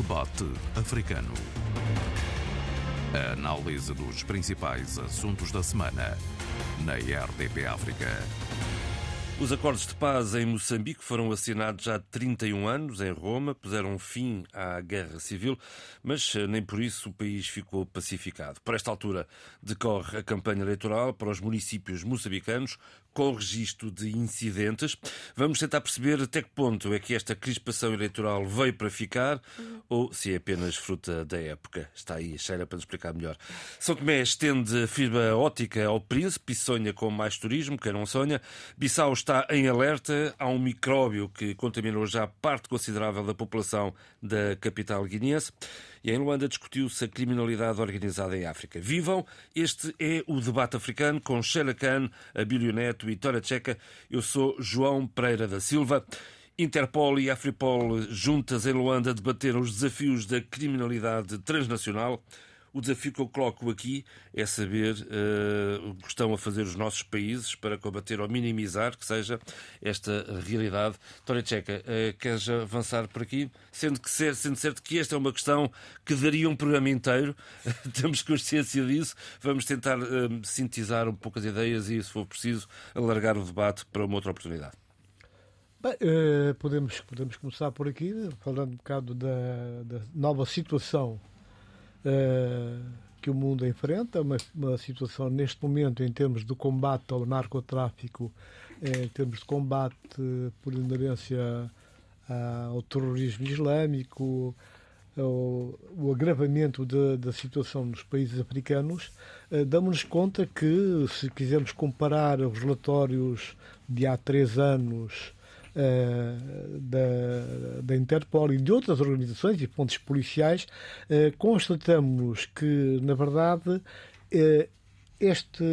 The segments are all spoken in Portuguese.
Debate Africano. A análise dos principais assuntos da semana na RDP África. Os acordos de paz em Moçambique foram assinados há 31 anos em Roma, puseram fim à guerra civil, mas eh, nem por isso o país ficou pacificado. Por esta altura decorre a campanha eleitoral para os municípios moçambicanos, com registro de incidentes. Vamos tentar perceber até que ponto é que esta crispação eleitoral veio para ficar uhum. ou se é apenas fruta da época. Está aí a Sheila para nos explicar melhor. São Tomé estende fibra ótica ao príncipe e sonha com mais turismo, quem não sonha. Bissau está em alerta. Há um micróbio que contaminou já parte considerável da população da capital guineense. E em Luanda discutiu-se a criminalidade organizada em África. Vivam! Este é o debate africano com Sheila Khan, Abílio Neto Vitória Tcheca. Eu sou João Pereira da Silva. Interpol e Afripol juntas em Luanda debateram os desafios da criminalidade transnacional. O desafio que eu coloco aqui é saber uh, o que estão a fazer os nossos países para combater ou minimizar que seja esta realidade. Tória Tcheca, uh, queres avançar por aqui? Sendo, que ser, sendo certo que esta é uma questão que daria um programa inteiro, temos consciência disso, vamos tentar uh, sintetizar um pouco as ideias e, se for preciso, alargar o debate para uma outra oportunidade. Bem, podemos, podemos começar por aqui, falando um bocado da, da nova situação que o mundo enfrenta, uma, uma, situação neste momento em termos de combate ao narcotráfico, eh, em termos de combate por inerência ao terrorismo islâmico, o, o agravamento da situação nos países africanos, damos-nos conta que, se quisermos comparar os relatórios de há três anos eh, da, da Interpol e de outras organizações e fontes policiais, uh, constatamos que, na verdade, uh, este,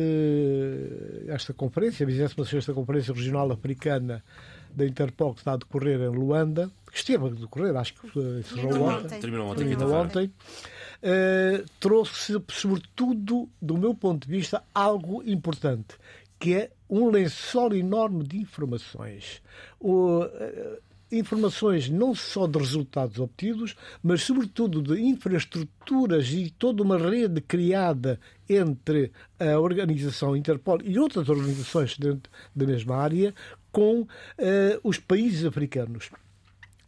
esta conferência, a 26 Conferência Regional Africana da Interpol, que está a decorrer em Luanda, que esteve a decorrer, acho que encerrou ontem, terminou ontem, terminou ontem uh, trouxe, sobretudo, do meu ponto de vista, algo importante, que é um lençol enorme de informações. O, uh, informações não só de resultados obtidos, mas sobretudo de infraestruturas e toda uma rede criada entre a organização Interpol e outras organizações da mesma área com uh, os países africanos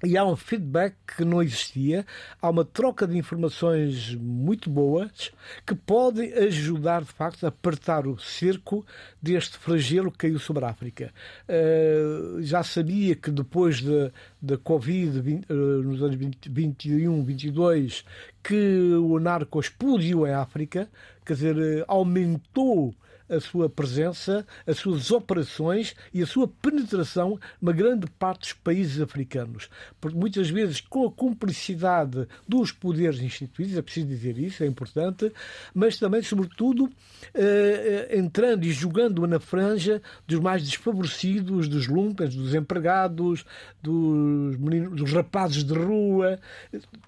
e há um feedback que não existia, há uma troca de informações muito boas que podem ajudar, de facto, a apertar o cerco deste flagelo que caiu sobre a África. Uh, já sabia que depois da de, de Covid, 20, uh, nos anos 20, 21, 22, que o narco explodiu em África, quer dizer, uh, aumentou a sua presença, as suas operações e a sua penetração numa grande parte dos países africanos. Porque muitas vezes com a cumplicidade dos poderes instituídos, é preciso dizer isso, é importante, mas também, sobretudo, eh, eh, entrando e jogando na franja dos mais desfavorecidos, dos lumpas, dos empregados, dos, meninos, dos rapazes de rua,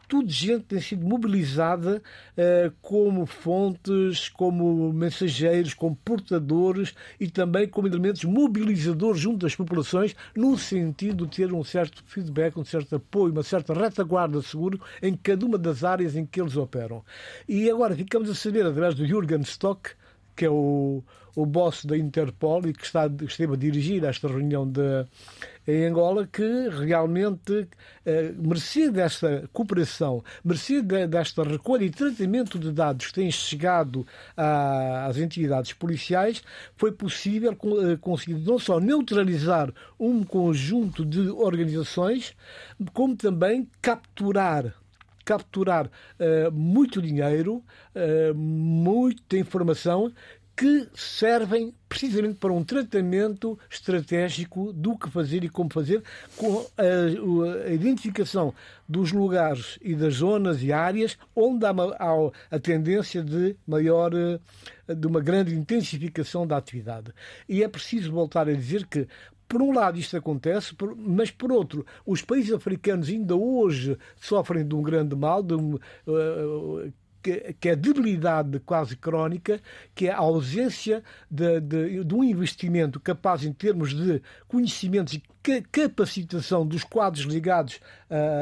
tudo gente tem sido mobilizada eh, como fontes, como mensageiros, como portadores e também como elementos mobilizadores junto das populações, no sentido de ter um certo feedback, um certo apoio, uma certa retaguarda seguro em cada uma das áreas em que eles operam. E agora ficamos a saber, através do Jürgen Stock, que é o, o boss da Interpol e que está, esteve a dirigir esta reunião de, em Angola, que realmente, eh, mercê desta cooperação, mercê de, desta recolha e tratamento de dados que têm chegado a, às entidades policiais, foi possível eh, conseguir não só neutralizar um conjunto de organizações, como também capturar capturar uh, muito dinheiro, uh, muita informação que servem precisamente para um tratamento estratégico do que fazer e como fazer, com a, a identificação dos lugares e das zonas e áreas onde há, há a tendência de maior, eh, de uma grande intensificação da atividade. E é preciso voltar a dizer que por um lado isto acontece, mas por outro, os países africanos ainda hoje sofrem de um grande mal, de um, uh, que, que é a debilidade quase crónica, que é a ausência de, de, de, um investimento capaz, em termos de conhecimentos e capacitação dos quadros ligados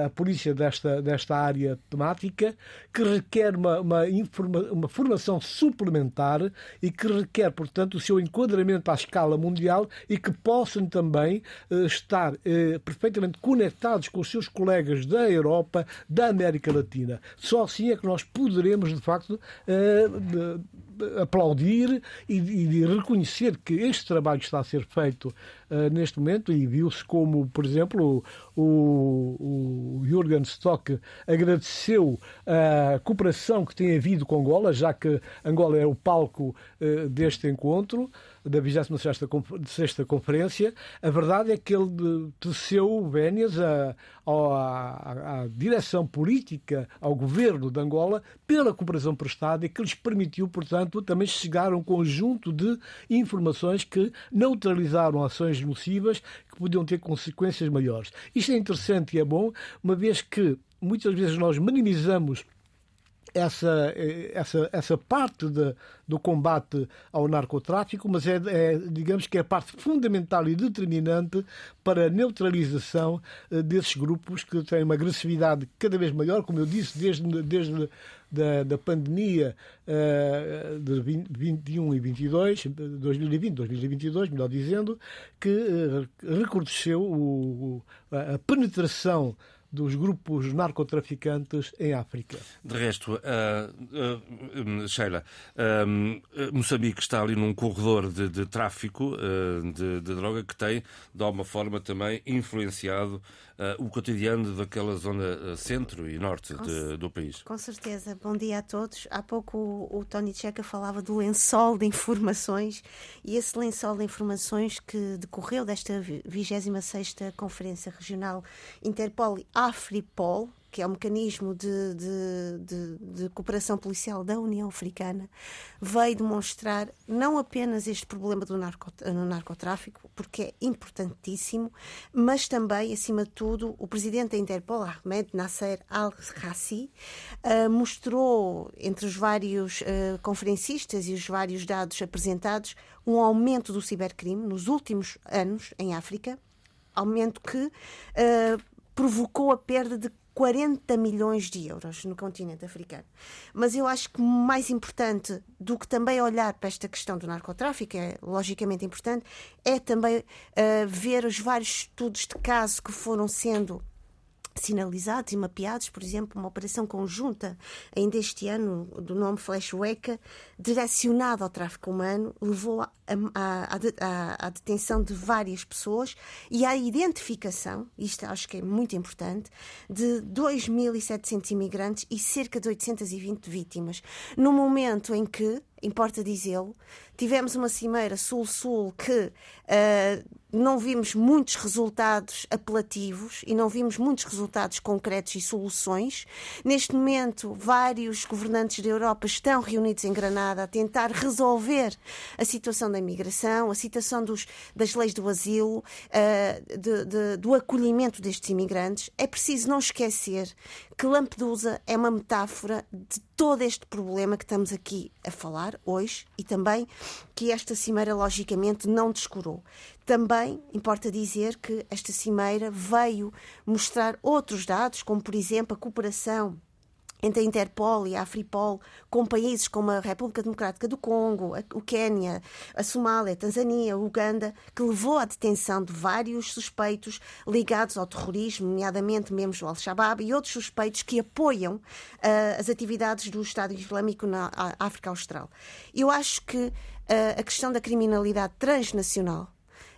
à polícia desta, desta área temática, que requer uma, uma, informa, uma formação suplementar e que requer, portanto, o seu enquadramento à escala mundial e que possam também uh, estar uh, perfeitamente conectados com os seus colegas da Europa, da América Latina. Só assim é que nós poderemos, de facto, uh, aplaudir e, e, reconhecer que este trabalho está a ser feito uh, neste momento e viu-se como, por exemplo, o, o Jürgen Stock agradeceu a cooperação que tem havido com Angola, já que Angola é o palco uh, deste encontro da 26ª Conferência, a verdade é que ele teceu vénias à, à, à, direção política, ao governo de Angola, pela cooperação prestada e que lhes permitiu, portanto, também chegar a um conjunto de informações que neutralizaram ações nocivas que podiam ter consequências maiores. Isto é interessante e é bom, uma vez que muitas vezes nós minimizamos essa, essa, essa parte de, do combate ao narcotráfico, mas é, é, digamos que é a parte fundamental e determinante para a neutralização eh, desses grupos que têm uma agressividade cada vez maior, como eu disse, desde, desde da, da pandemia uh, de 20, 21 e 22, 2020, 2022, melhor dizendo, que uh, recrudesceu o, a penetração dos grupos narcotraficantes em África. De resto, uh, uh, Sheila, uh, Moçambique está ali num corredor de, de tráfico de, de, droga que tem, de alguma forma, também influenciado o cotidiano daquela zona centro e norte de, do país. Com certeza. Bom dia a todos. Há pouco o, o Tony Checa falava do lençol de informações e esse lençol de informações que decorreu desta 26ª Conferência Regional Interpol Afripol, que é o mecanismo de, de, de, de, cooperação policial da União Africana, veio demonstrar não apenas este problema do narcotráfico, porque é importantíssimo, mas também, acima de tudo, o presidente da Interpol, Ahmed Nasser Al-Rassi, uh, mostrou, entre os vários uh, conferencistas e os vários dados apresentados, um aumento do cibercrime nos últimos anos em África, aumento que uh, provocou a perda de 40 milhões de euros no continente africano. Mas eu acho que mais importante do que também olhar para esta questão do narcotráfico, é logicamente importante, é também uh, ver os vários estudos de caso que foram sendo sinalizados e mapeados, por exemplo, uma operação conjunta ainda este ano do nome Flash Weka, direcionada ao tráfico humano, levou à detenção de várias pessoas e à identificação, isto acho que é muito importante, de 2.700 imigrantes e cerca de 820 vítimas. No momento em que, importa dizê-lo, tivemos uma cimeira Sul-Sul que uh, não vimos muitos resultados apelativos e não vimos muitos resultados concretos e soluções. Neste momento, vários governantes da Europa estão reunidos em Granada a tentar resolver a situação da imigração, a situação dos, das leis do asilo, uh, de, de, do acolhimento destes imigrantes. É preciso não esquecer que Lampedusa é uma metáfora de todo este problema que estamos aqui a falar hoje e também que esta cimeira, logicamente, não descurou. Também importa dizer que esta cimeira veio mostrar outros dados, como, por exemplo, a cooperação entre a Interpol e a Afripol, com países como a República Democrática do Congo, o Quênia, a Somália, a Tanzânia, a Uganda, que levou à detenção de vários suspeitos ligados ao terrorismo, nomeadamente membros do Al-Shabaab e outros suspeitos que apoiam uh, as atividades do Estado Islâmico na África Austral. Eu acho que uh, a questão da criminalidade transnacional,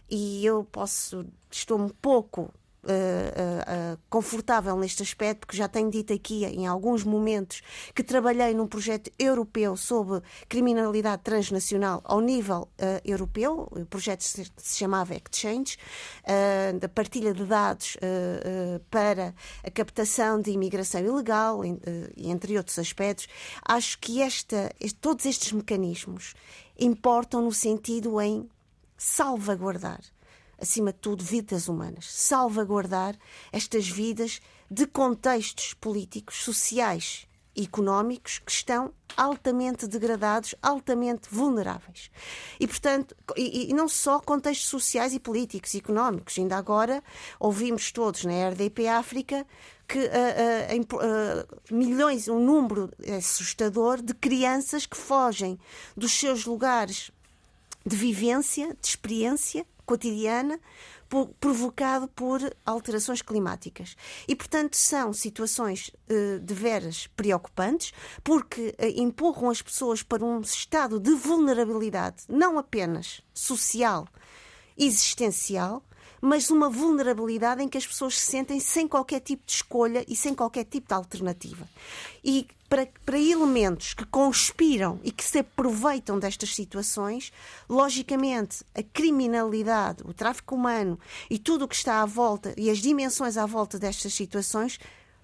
e eu posso, estou um pouco uh, uh, confortável neste aspecto, porque já tenho dito aqui em alguns momentos que trabalhei num projeto europeu sobre criminalidade transnacional ao nível europeu. O projeto se, chamava Exchange, da partilha de dados para a captação de imigração ilegal, entre outros aspectos. Acho que esta, todos estes mecanismos importam no sentido em salvaguardar acima de tudo, vidas humanas. Salvaguardar estas vidas de contextos políticos, sociais económicos que estão altamente degradados, altamente vulneráveis. E, portanto, e, e, não só contextos sociais e políticos e económicos. Ainda agora ouvimos todos na RDP África que uh, uh, uh, milhões, um número assustador de crianças que fogem dos seus lugares de vivência, de experiência cotidiana, provocado por alterações climáticas. E, portanto, são situações uh, de veras preocupantes, porque uh, empurram as pessoas para um estado de vulnerabilidade, não apenas social, existencial, mas uma vulnerabilidade em que as pessoas se sentem sem qualquer tipo de escolha e sem qualquer tipo de alternativa. E para, para elementos que conspiram e que se aproveitam destas situações, logicamente a criminalidade, o tráfico humano e tudo o que está à volta e as dimensões à volta destas situações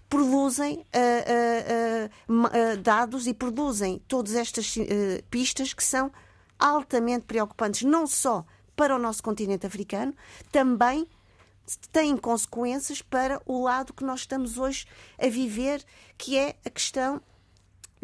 produzem uh, uh, uh, dados e produzem todas estas pistas que são altamente preocupantes, não só para o nosso continente africano, também têm consequências para o lado que nós estamos hoje a viver, que é a questão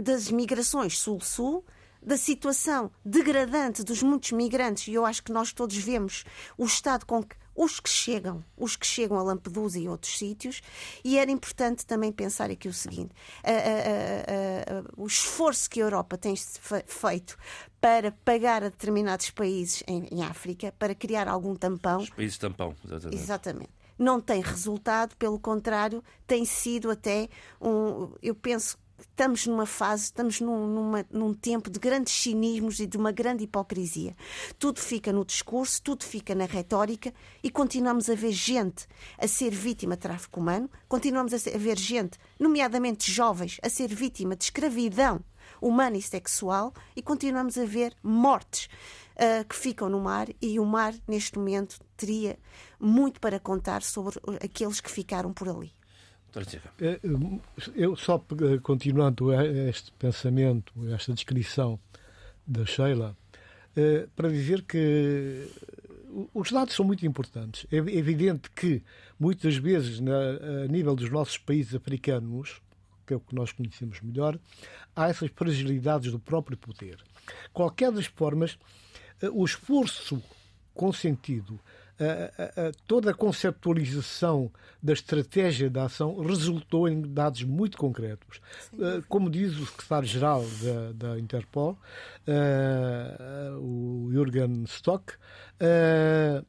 das migrações sul-sul, da situação degradante dos muitos migrantes, e eu acho que nós todos vemos o estado com que os que chegam, os que chegam a Lampedusa e outros sítios, e era importante também pensar aqui o seguinte: a, a, a, o esforço que a Europa tem feito para pagar a determinados países em, em África, para criar algum tampão. Os países tampão, exatamente. Exatamente não tem resultado, pelo contrário, tem sido até um. Eu penso estamos numa fase, estamos num, numa, num tempo de grandes cinismos e de uma grande hipocrisia. Tudo fica no discurso, tudo fica na retórica e continuamos a ver gente a ser vítima de tráfico humano, continuamos a ver gente, nomeadamente jovens, a ser vítima de escravidão humana e sexual e continuamos a ver mortes uh, que ficam no mar e o mar, neste momento, teria muito para contar sobre aqueles que ficaram por ali. É, eu só eh, continuando este pensamento, esta descrição da Sheila, eh, para dizer que os dados são muito importantes. É evidente que muitas vezes, a nível dos nossos países africanos, que é o que nós conhecemos melhor, há essas fragilidades do próprio poder. Qualquer das formas, eh, o esforço consentido a, a, toda a conceptualização da estratégia da ação resultou em dados muito concretos. Uh, como diz o secretário-geral da, da, Interpol, uh, o Jürgen Stock, uh,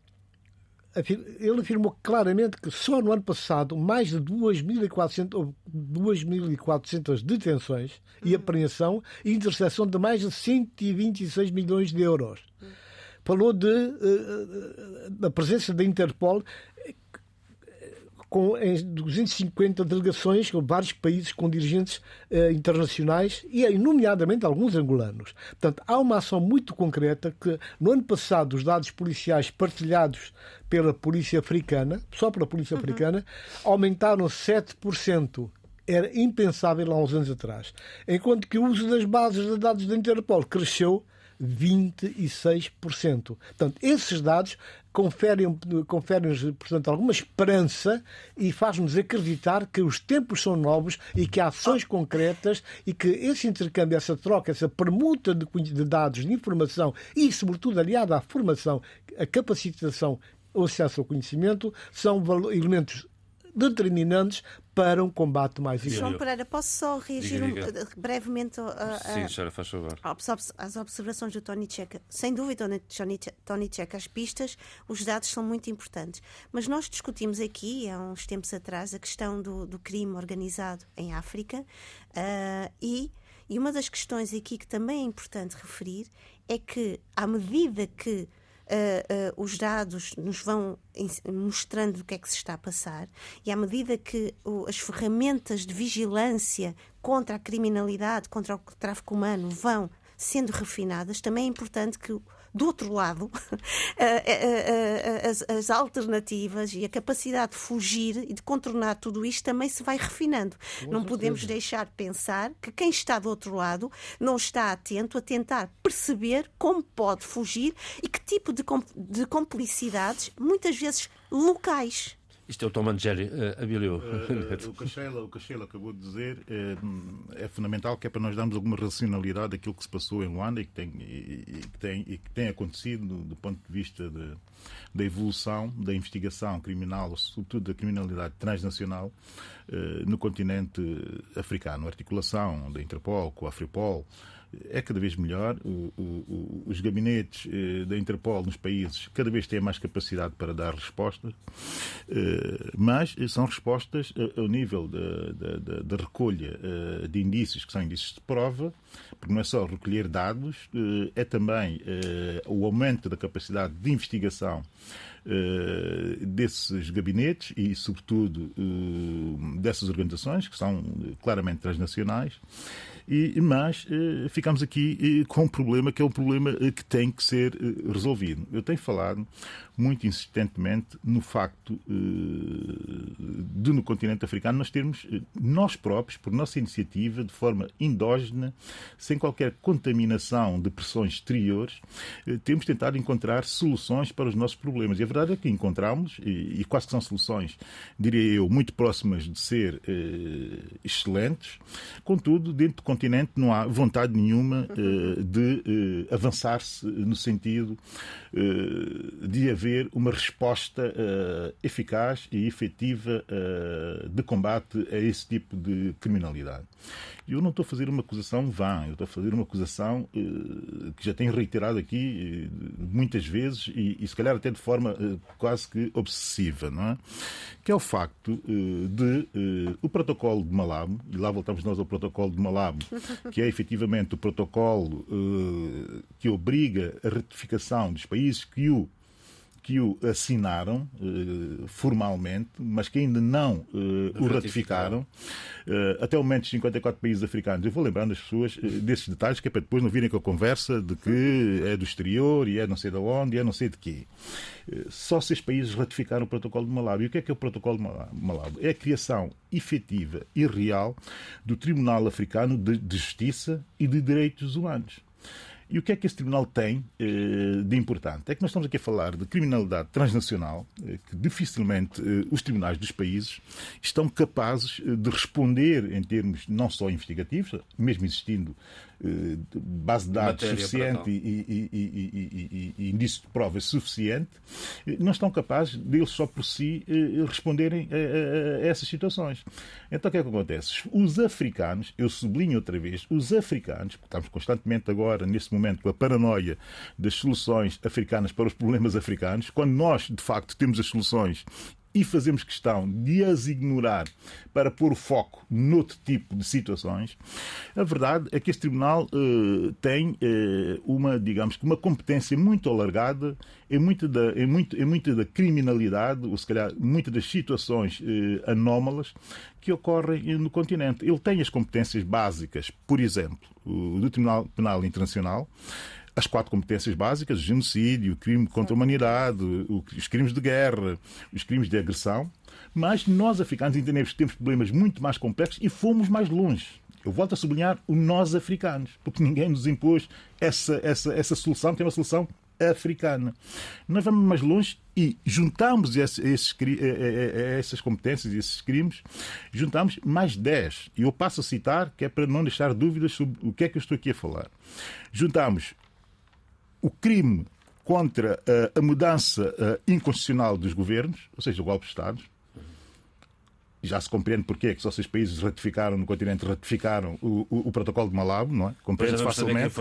ele afirmou claramente que só no ano passado mais de 2.400, 2.400 detenções e hum. apreensão e interseção de mais de 126 milhões de euros. Hum falou de, uh, da presença da Interpol com em 250 delegações com vários países com dirigentes uh, internacionais e, nomeadamente, alguns angolanos. Portanto, há uma ação muito concreta que, no ano passado, os dados policiais partilhados pela polícia africana, só pela polícia uhum. africana, aumentaram 7% era impensável há uns anos atrás. Enquanto que o uso das bases de dados da Interpol cresceu 26%. Portanto, esses dados conferem, conferem portanto, alguma esperança e faz-nos acreditar que os tempos são novos e que há ações concretas e que esse intercâmbio, essa troca, essa permuta de, de dados, de informação e, sobretudo, aliada à formação, a capacitação, o acesso ao conhecimento, são elementos determinantes para um combate mais eficaz. João Pereira, posso só reagir diga, diga. Um, brevemente a, a, Sim, senhora, faz favor. às observações do Tony Checa? Sem dúvida, Tony, Tony Checa, as pistas, os dados são muito importantes. Mas nós discutimos aqui, há uns tempos atrás, a questão do, do crime organizado em África uh, e, e uma das questões aqui que também é importante referir é que, à medida que uh, uh, os dados nos vão mostrando o que é que se está a passar e à medida que uh, as ferramentas de vigilância contra a criminalidade, contra o tráfico humano vão sendo refinadas, também é importante que do outro lado, as, as, alternativas e a capacidade de fugir e de contornar tudo isto também se vai refinando. não podemos deixar de pensar que quem está do outro lado não está atento a tentar perceber como pode fugir e que tipo de, de complicidades, muitas vezes locais, Isto é o Tom Jerry, uh, Abílio. Uh, o, que Sheila, o Sheila acabou de dizer é, fundamental, que é para nós darmos alguma racionalidade daquilo que se passou em Luanda e que tem, e, e que tem, e que tem acontecido do, do ponto de vista de, da evolução da investigação criminal, sobretudo da criminalidade transnacional, uh, no continente africano. A articulação da Interpol com a Afripol, é cada vez melhor. O, o, os gabinetes eh, da Interpol nos países cada vez têm mais capacidade para dar respostas, eh, mas são respostas ao nível da, recolha eh, de indícios, que são indícios de prova, porque não é só recolher dados, é também o aumento da capacidade de investigação desses gabinetes e, sobretudo, dessas organizações, que são claramente transnacionais. Mas eh, ficamos aqui eh, com um problema que é um problema eh, que tem que ser resolvido. Eu tenho falado muito insistentemente no facto de, no continente africano, nós termos, nós próprios, por nossa iniciativa, de forma endógena, sem qualquer contaminação de pressões exteriores, temos tentado encontrar soluções para os nossos problemas. E a verdade é que encontramos, e, quase que são soluções, diria eu, muito próximas de ser excelentes, contudo, dentro do continente não há vontade nenhuma uh, de uh, avançar-se no sentido uh, de haver uma resposta eficaz e efetiva de combate a esse tipo de criminalidade. Eu não estou a fazer uma acusação vã, eu estou a fazer uma acusação que já tenho reiterado aqui muitas vezes e, e, se calhar até de forma quase que obsessiva, não é? Que é o facto de o protocolo de Malabo, e lá voltamos nós ao protocolo de Malabo, que é efetivamente o protocolo uh, que obriga a ratificação dos países que o que o assinaram uh, formalmente, mas que ainda não uh, o ratificaram, uh, até o momento 54 países africanos. Eu vou lembrando as pessoas desses detalhes, que é para depois não virem com a conversa de que é do exterior e é não sei de onde e é não sei de quê. Só seis países ratificaram o protocolo de Malabo. E o que é que é o protocolo de Malabo? É a criação efetiva e real do Tribunal Africano de Justiça e de Direitos Humanos. E o que é que esse tribunal tem eh, de importante? É que nós estamos aqui a falar de criminalidade transnacional, eh, que dificilmente eh, os tribunais dos países estão capazes de responder em termos não só investigativos, mesmo existindo base de dados Matéria suficiente e, e, e, e, indício de provas suficiente, eh, não estão capazes deles só por si eh, responderem a, a, a, essas situações. Então o que é que acontece? Os africanos, eu sublinho outra vez, os africanos, porque estamos constantemente agora, nesse momento, com a paranoia das soluções africanas para os problemas africanos, quando nós, de facto, temos as soluções e fazemos questão de as ignorar para pôr o foco noutro tipo de situações, a verdade é que este Tribunal uh, tem uh, uma, digamos que uma competência muito alargada em muita da, em muito, em muita da criminalidade, ou se calhar muitas das situações uh, anómalas que ocorrem no continente. Ele tem as competências básicas, por exemplo, do Tribunal Penal Internacional, as quatro competências básicas: o genocídio, o crime contra a humanidade, os crimes de guerra, os crimes de agressão. Mas nós, africanos, entendemos que temos problemas muito mais complexos e fomos mais longe. Eu volto a sublinhar o nós africanos, porque ninguém nos impôs essa, essa, essa solução, que é uma solução africana. Nós vamos mais longe e juntamos esses, esses, essas competências e esses crimes, juntamos mais 10. E eu passo a citar, que é para não deixar dúvidas sobre o que é que eu estou aqui a falar. Juntamos o crime contra uh, a mudança uh, inconstitucional dos governos, ou seja, o golpe de Estado. Já se compreende porque é que só seis países ratificaram no continente, ratificaram o, o, o protocolo de Malabo, não é? Compreende-se facilmente.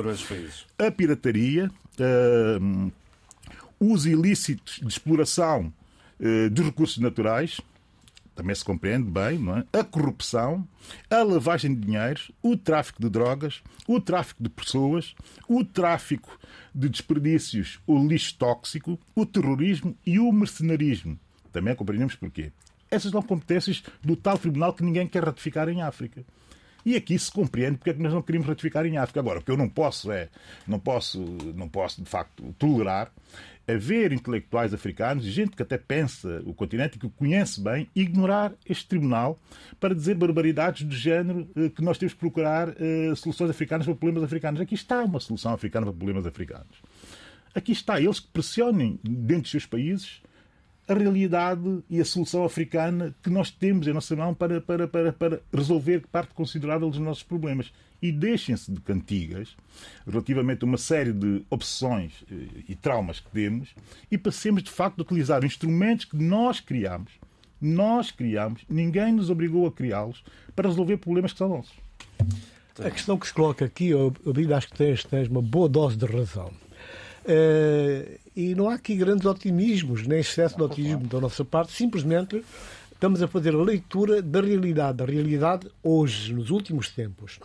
A pirataria, uh, os ilícitos de exploração dos recursos naturais, também se compreende bem, é? a corrupção, a lavagem de dinheiros, o tráfico de drogas, o tráfico de pessoas, o tráfico de desperdícios, o lixo tóxico, o terrorismo e o mercenarismo. Também compreendemos porquê. Essas são competências do tal tribunal que ninguém quer ratificar em África. E aqui se compreende porque é que nós não queremos ratificar em África. Agora, o que eu não posso é, não posso, não posso de facto tolerar haver intelectuais africanos, gente que até pensa o continente, que o conhece bem, ignorar este tribunal para dizer barbaridades do género eh, que nós temos que procurar uh, soluções africanas para problemas africanos. Aqui está uma solução africana para problemas africanos. Aqui está, eles que pressionem dentro dos seus países a realidade e a solução africana que nós temos em nossa mão para, para, para, para resolver parte considerável dos nossos problemas. E deixem-se de cantigas relativamente a uma série de obsessões eh, e traumas que temos e passemos, de facto, a utilizar instrumentos que nós criamos. Nós criamos, ninguém nos obrigou a criá-los para resolver problemas que são nossos. A questão que se coloca aqui, eu acho que tens, tens uma boa dose de razão. Uh, e não há aqui grandes otimismos, nem excesso de otimismo da nossa parte, simplesmente estamos a fazer a leitura da realidade, da realidade hoje, nos últimos tempos.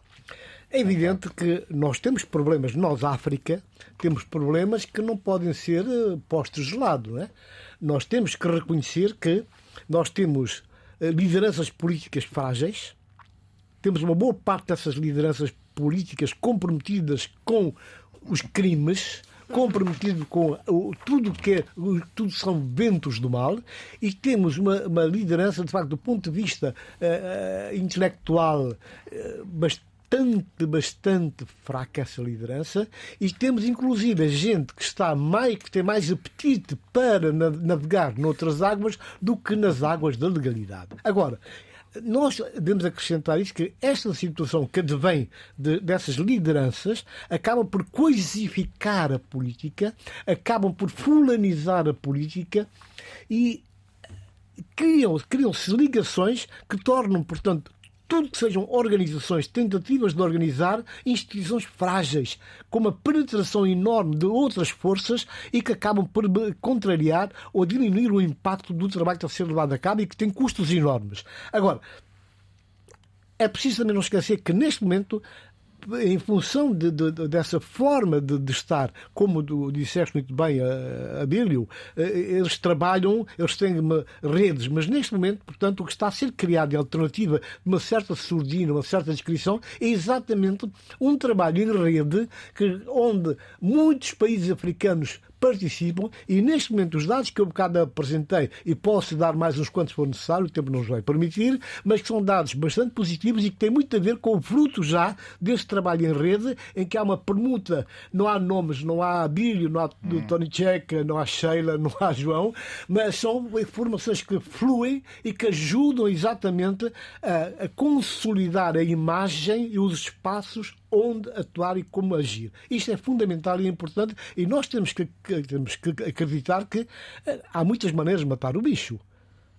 É evidente que nós temos problemas, nós, África, temos problemas que não podem ser eh, postos de lado. Não é? Nós temos que reconhecer que nós temos eh, lideranças políticas frágeis, temos uma boa parte dessas lideranças políticas comprometidas com os crimes, comprometido com tudo que é, tudo são ventos do mal e temos uma, uma liderança de facto do ponto de vista uh, intelectual uh, bastante, bastante fraca essa liderança e temos inclusive gente que está mais, que tem mais apetite para navegar noutras águas do que nas águas da legalidade. Agora, nós devemos acrescentar isso que esta situação que advém de, dessas lideranças acaba por coisificar a política, acabam por fulanizar a política e criam-se criam ligações que tornam, portanto, tudo que sejam organizações, tentativas de organizar instituições frágeis, com uma penetração enorme de outras forças e que acabam por contrariar ou diminuir o impacto do trabalho que está a ser levado a cabo e que tem custos enormes. Agora, é preciso também não esquecer que neste momento em função de, de, dessa forma de, de, estar, como do, disseste muito bem, a, Abílio, eh, eles trabalham, eles têm redes, mas neste momento, portanto, o que está a ser criado em alternativa de uma certa surdina, uma certa descrição, é exatamente um trabalho em rede que, onde muitos países africanos participam e neste momento os dados que eu um bocado apresentei e posso dar mais uns quantos for necessário, o tempo não nos vai permitir, mas que são dados bastante positivos e que têm muito a ver com o fruto já desse trabalho em rede em que há uma permuta, não há nomes, não há Abílio, não há hum. Tony Checa, não há Sheila, não há João, mas são informações que fluem e que ajudam exatamente a, a consolidar a imagem e os espaços onde atuar e como agir. Isto é fundamental e importante e nós temos que, temos que acreditar que eh, há muitas maneiras de matar o bicho.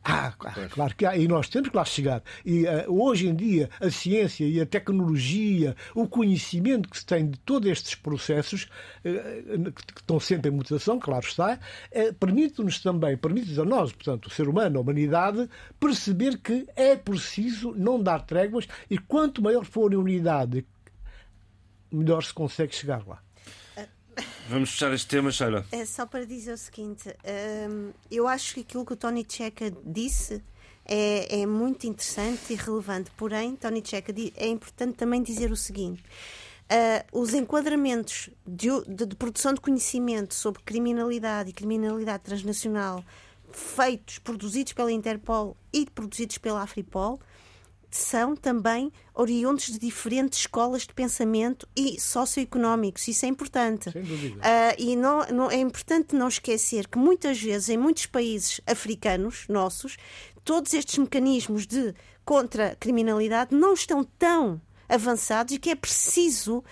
Ah, claro que há, e nós temos que lá chegar. E uh, hoje em dia, a ciência e a tecnologia, o conhecimento que se tem de todos estes processos, uh, que estão sempre em mutação, claro está, uh, permite-nos também, permite a nós, portanto, o ser humano, a humanidade, perceber que é preciso não dar tréguas e quanto maior for a unidade, melhor se consegue chegar lá. Vamos fechar este tema, Sheila. É só para dizer o seguinte: hum, eu acho que aquilo que o Tony Checa disse é, é, muito interessante e relevante. Porém, Tony Checa é importante também dizer o seguinte. Uh, os enquadramentos de, de, de, produção de conhecimento sobre criminalidade e criminalidade transnacional feitos, produzidos pela Interpol e produzidos pela Afripol são também oriundos de diferentes escolas de pensamento e socioeconómicos. Isso é importante. Sem dúvida. Uh, e não, não, é importante não esquecer que muitas vezes, em muitos países africanos nossos, todos estes mecanismos de contra-criminalidade não estão tão avançados e que é preciso uh,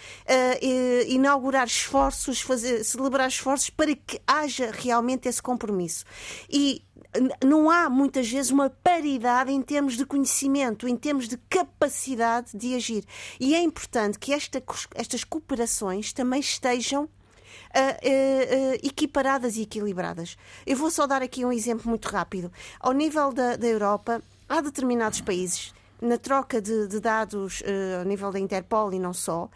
inaugurar esforços, fazer, celebrar esforços para que haja realmente esse compromisso. E não há muitas vezes uma paridade em termos de conhecimento, em termos de capacidade de agir. E é importante que esta, estas cooperações também estejam uh, uh, uh, equiparadas e equilibradas. Eu vou só dar aqui um exemplo muito rápido. Ao nível da, da Europa, há determinados países na troca de, de dados uh, a nível da Interpol e não só,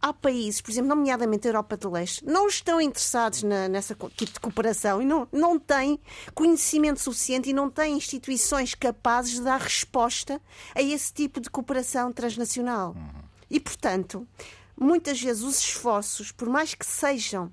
há países, por exemplo, nomeadamente a Europa de Leste, não estão interessados na, nessa tipo de cooperação e não, não têm conhecimento suficiente e não têm instituições capazes de dar resposta a esse tipo de cooperação transnacional. Uhum. E, portanto, muitas vezes os esforços, por mais que sejam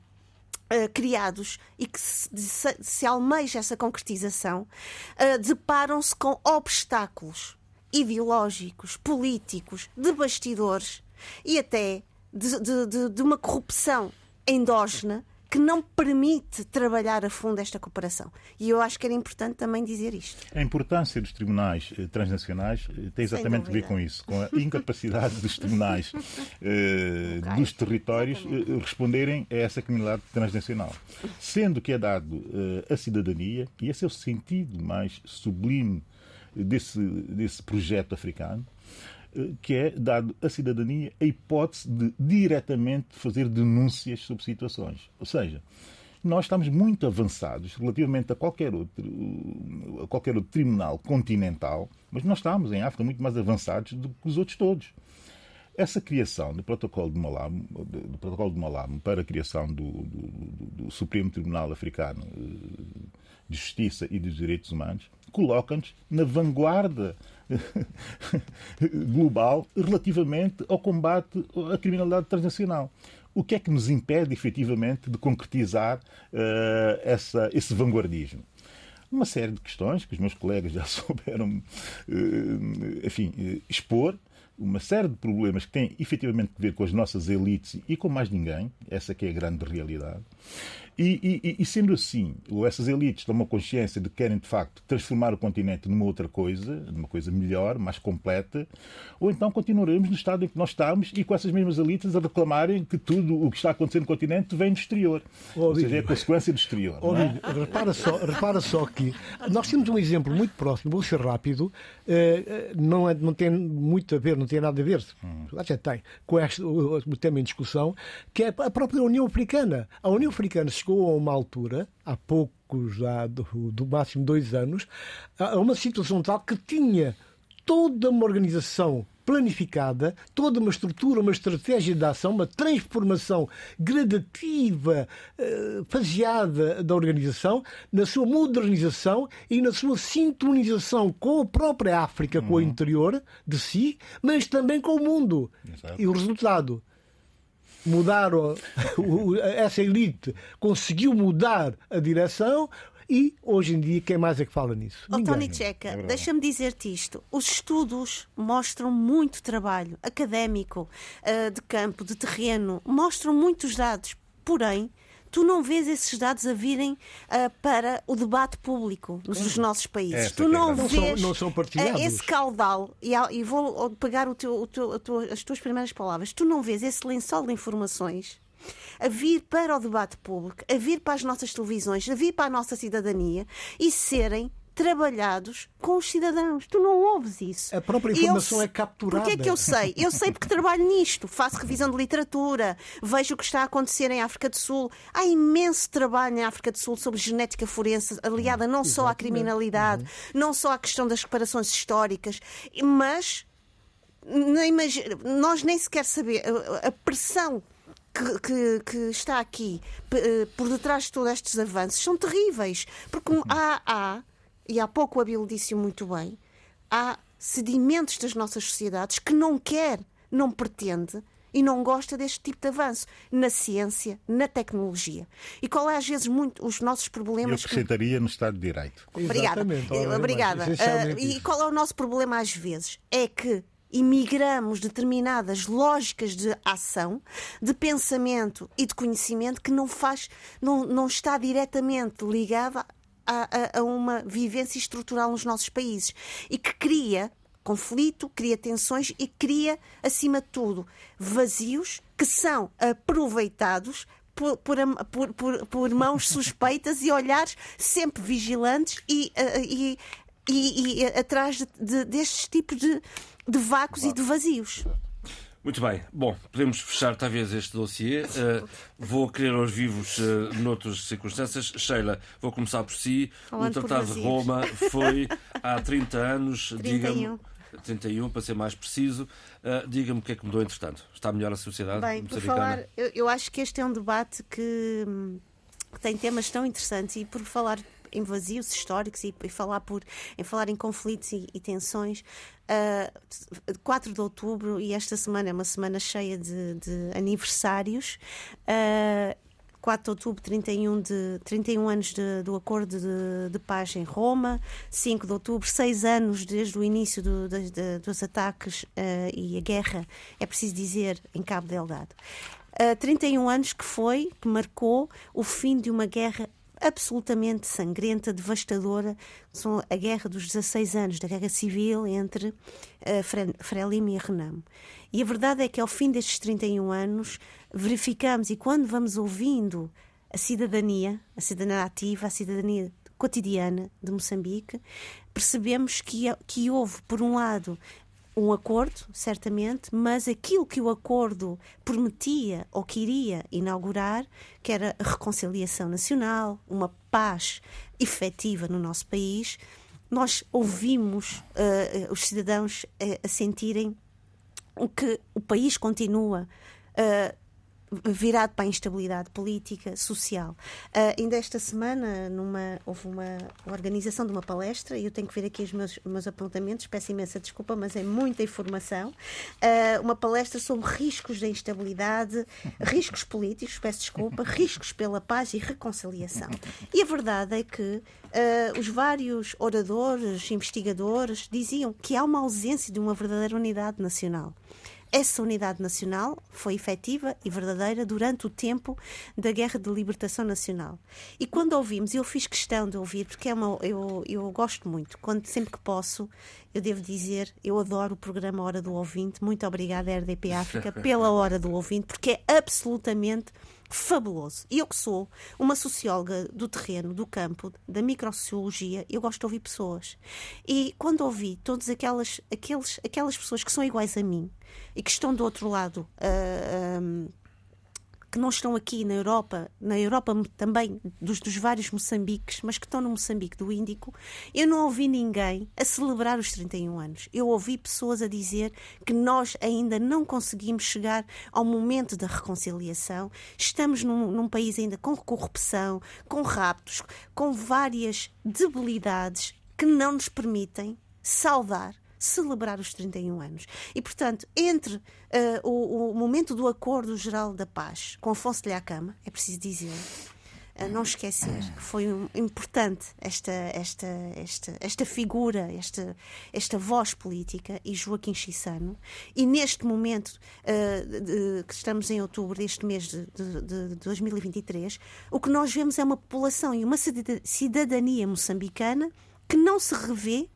Uh, criados e que se, se, se almeja essa concretização, uh, deparam-se com obstáculos ideológicos, políticos, de bastidores e até de, de, de, de uma corrupção endógena que não permite trabalhar a fundo esta cooperação. E eu acho que era importante também dizer isto. A importância dos tribunais eh, transnacionais eh, tem exatamente a ver com isso, com a incapacidade dos tribunais eh, okay. dos territórios eh, responderem a essa criminalidade transnacional. Sendo que é dado a cidadania, e esse é o sentido mais sublime desse, desse projeto africano, eh, que é dado à cidadania a hipótese de diretamente fazer denúncias sobre situações. Ou seja, nós estamos muito avançados relativamente a qualquer outro, a qualquer outro tribunal continental, mas nós estamos em África muito mais avançados do que os outros todos. Essa criação do protocolo de Malabo, do protocolo de Malabo para a criação do, do, do Supremo Tribunal Africano eh, de Justiça e dos Direitos Humanos coloca-nos na vanguarda global relativamente ao combate à criminalidade transnacional. O que é que nos impede, efetivamente, de concretizar uh, essa, esse vanguardismo? Uma série de questões que os meus colegas já souberam, uh, enfim, uh, expor, uma série de problemas que têm efetivamente a ver com as nossas elites e com mais ninguém, essa que é a grande realidade. E, e, e, sendo assim, essas elites tomam consciência de que querem, de facto, transformar o continente numa outra coisa, numa coisa melhor, mais completa, ou então continuaremos no estado em que nós estamos e com essas mesmas elites a reclamarem que tudo o que está acontecendo no continente vem do exterior. Oh, ou seja, é a consequência do exterior. Oh, é? repara, só, repara só que nós temos um exemplo muito próximo, vou ser rápido, eh, eh, não, é, não tem muito a ver, não tem nada a ver, hum. já tem, com este, o, o tema em discussão, que é a própria União Africana. A União Africana chegou a uma altura, há poucos, há do, do máximo dois anos, a uma situação tal que tinha toda uma organização planificada, toda uma estrutura, uma estratégia de ação, uma transformação gradativa, eh, faseada da organização, na sua modernização e na sua sintonização com a própria África, uhum. com o uhum. interior de si, mas também com o mundo. Exato. E o resultado mudaram essa elite conseguiu mudar a direção e hoje em dia quem mais é que fala nisso? Oh, Tony Checa, é deixa-me dizer-te isto. Os estudos mostram muito trabalho académico, eh, de campo, de terreno, mostram muitos dados. Porém, tu não vês esses dados a virem uh, para o debate público nos nossos países. Essa tu não, vês não são, não são uh, esse caudal, e, e vou pegar o teu, o teu, as tuas primeiras palavras, tu não vês esse lençol de informações a vir para o debate público, a vir para as nossas televisões, a vir para a nossa cidadania e serem trabalhados com os cidadãos. Tu não ouves isso. A própria informação eu, é capturada. Porquê é que eu sei? Eu sei porque trabalho nisto, faço revisão de literatura, vejo o que está a acontecer em África do Sul. Há imenso trabalho em África do Sul sobre genética forense, aliada não só à criminalidade, uhum. não só à questão das reparações históricas, mas nós nem sequer sabemos a pressão que, que, que, está aqui eh, por detrás de todos estes avanços são terríveis. Porque há, há e há pouco o Abel disse muito bem, há sedimentos das nossas sociedades que não quer, não pretende e não gosta deste tipo de avanço na ciência, na tecnologia. E qual é às vezes muito os nossos problemas? Eu acrescentaria que... no Estado de Direito. Obrigada. Obrigada. Uh, e qual é o nosso problema às vezes? É que imigramos determinadas lógicas de ação, de pensamento e de conhecimento que não faz, não, não está diretamente ligada a, a, a uma vivência estrutural nos nossos países e que cria conflito, cria tensões e cria, acima de tudo, vazios que são aproveitados por, por, por, por mãos suspeitas e olhares sempre vigilantes e, e, e, e atrás de, de, destes tipos de, de vácuos e de vazios. Muito bem. Bom, podemos fechar talvez este dossiê. Uh, vou querer aos vivos uh, noutras circunstâncias. Sheila, vou começar por si. Falando o Tratado de Roma foi há 30 anos, diga-me. 31, para ser mais preciso. Uh, Diga-me o que é que mudou entretanto. Está melhor a sociedade Bem, por falar, eu, eu, acho que este é um debate que, que tem temas tão interessantes e por falar em vazios históricos e, e, falar por em falar em conflitos e, e tensões uh, ah, 4 de outubro, e esta semana é uma semana cheia de, de aniversários. Uh, ah, 4 de outubro, 31, de, 31 anos de, do Acordo de, de, Paz em Roma, 5 de outubro, 6 anos desde o início do, de, dos ataques uh, e a guerra, é preciso dizer, em Cabo Delgado. Uh, 31 anos que foi, que marcou o fim de uma guerra absolutamente sangrenta, devastadora, são a guerra dos 16 anos, da guerra civil entre uh, Frelimo e Renamo. E a verdade é que ao fim destes 31 anos verificamos e quando vamos ouvindo a cidadania, a cidadania ativa, a cidadania cotidiana de Moçambique, percebemos que, que houve, por um lado, um acordo, certamente, mas aquilo que o acordo prometia ou queria inaugurar, que era a reconciliação nacional, uma paz efetiva no nosso país, nós ouvimos uh, os cidadãos uh, a sentirem que o país continua uh, virado para a instabilidade política, social. Uh, ainda esta semana numa, houve uma organização de uma palestra, e eu tenho que ver aqui os meus, meus apontamentos, peço imensa desculpa, mas é muita informação. Uh, uma palestra sobre riscos da instabilidade, riscos políticos, peço desculpa, riscos pela paz e reconciliação. E a verdade é que uh, os vários oradores, investigadores, diziam que há uma ausência de uma verdadeira unidade nacional essa unidade nacional foi efetiva e verdadeira durante o tempo da Guerra de Libertação Nacional. E quando ouvimos, eu fiz questão de ouvir, porque é uma, eu, eu gosto muito, quando sempre que posso, eu devo dizer, eu adoro o programa Hora do Ouvinte. Muito obrigada, RDP África, pela Hora do Ouvinte, porque é absolutamente fabuloso. E eu que sou uma socióloga do terreno, do campo, da microsociologia, eu gosto de ouvir pessoas. E quando ouvi todas aquelas, aquelas pessoas que são iguais a mim e que estão do outro lado. Uh, que não estão aqui na Europa, na Europa também dos, dos, vários Moçambiques, mas que estão no Moçambique do Índico, eu não ouvi ninguém a celebrar os 31 anos. Eu ouvi pessoas a dizer que nós ainda não conseguimos chegar ao momento da reconciliação. Estamos num, num país ainda com corrupção, com raptos, com várias debilidades que não nos permitem saudar celebrar os 31 anos. E, portanto, entre uh, o, o, momento do Acordo Geral da Paz com Afonso de Lhacama, é preciso dizer, uh, não esquecer que foi importante esta, esta, esta, esta figura, esta, esta voz política e Joaquim Chissano. E neste momento, uh, de, que estamos em outubro deste mês de, de, de 2023, o que nós vemos é uma população e uma cidadania moçambicana que não se revê